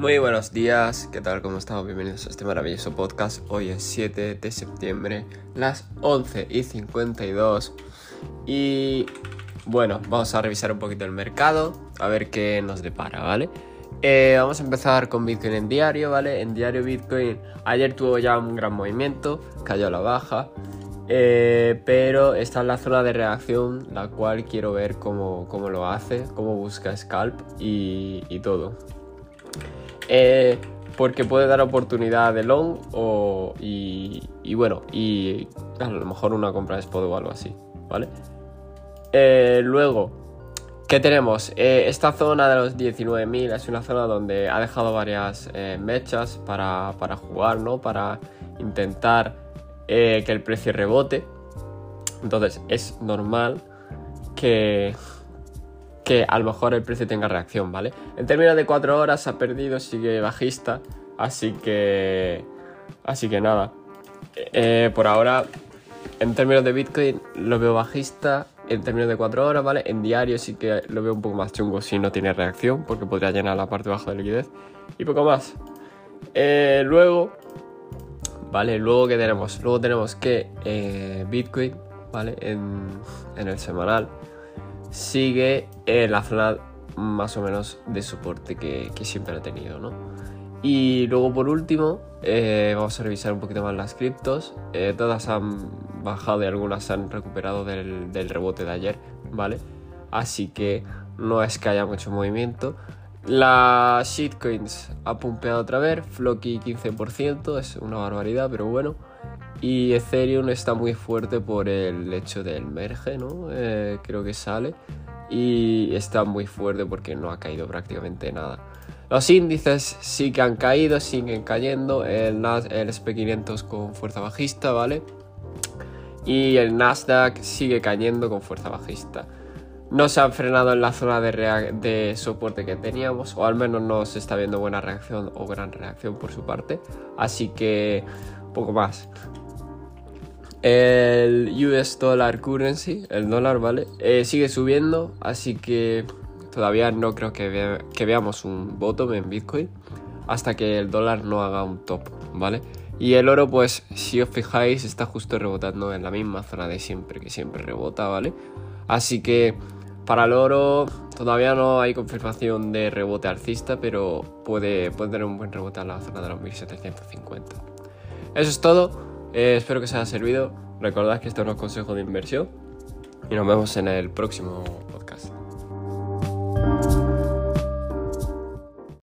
Muy buenos días, ¿qué tal? ¿Cómo estamos? Bienvenidos a este maravilloso podcast. Hoy es 7 de septiembre, las 11 y 52. Y bueno, vamos a revisar un poquito el mercado, a ver qué nos depara, ¿vale? Eh, vamos a empezar con Bitcoin en diario, ¿vale? En diario Bitcoin ayer tuvo ya un gran movimiento, cayó a la baja. Eh, pero está en la zona de reacción, la cual quiero ver cómo, lo hace, cómo busca scalp y, todo. Eh, porque puede dar oportunidad de long o, y, bueno, y a lo mejor una compra de spot o algo así, ¿vale? Eh, luego, ¿qué tenemos? esta zona de los 19.000 es una zona donde ha dejado varias mechas para, para jugar, ¿no? Para intentar eh, que el precio rebote. Entonces es normal que, que a lo mejor el precio tenga reacción, ¿vale? En términos de 4 horas ha perdido, sigue bajista, así que... Así que nada. Eh, por ahora, en términos de Bitcoin lo veo bajista, en términos de 4 horas, ¿vale? En diario sí que lo veo un poco más chungo si no tiene reacción, porque podría llenar la parte baja de liquidez. Y poco más. Eh, luego, ¿vale? Luego que tenemos, luego tenemos que eh, Bitcoin, ¿vale? En, el semanal sigue la zona más o menos de soporte que, siempre ha tenido, ¿no? Y luego por último, eh, vamos a revisar un poquito más las criptos. Eh, todas han bajado y algunas han recuperado del, rebote de ayer, ¿vale? Así que no es que haya mucho movimiento. La shitcoins ha pumpeado otra vez, Floki 15%, es una barbaridad, pero bueno. Y Ethereum está muy fuerte por el hecho del merge, ¿no? Eh, creo que sale. Y está muy fuerte porque no ha caído prácticamente nada. Los índices sí que han caído, siguen cayendo. El, el SP500 con fuerza bajista, ¿vale? Y el Nasdaq sigue cayendo con fuerza bajista no se han frenado en la zona de, soporte que teníamos, o al menos no se está viendo buena reacción o gran reacción por su parte. Así que poco más. El US Dollar Currency, el dólar, ¿vale? Eh, sigue subiendo, así que todavía no creo que, que veamos un bottom en Bitcoin hasta que el dólar no haga un top, ¿vale? Y el oro, pues, si os fijáis, está justo rebotando en la misma zona de siempre, que siempre rebota, ¿vale? Así que para el oro todavía no hay confirmación de rebote alcista, pero puede, tener un buen rebote en la zona de los 1750. Eso es todo. Eh, espero que os haya servido. Recordad que esto no es consejo de inversión. Y nos vemos en el próximo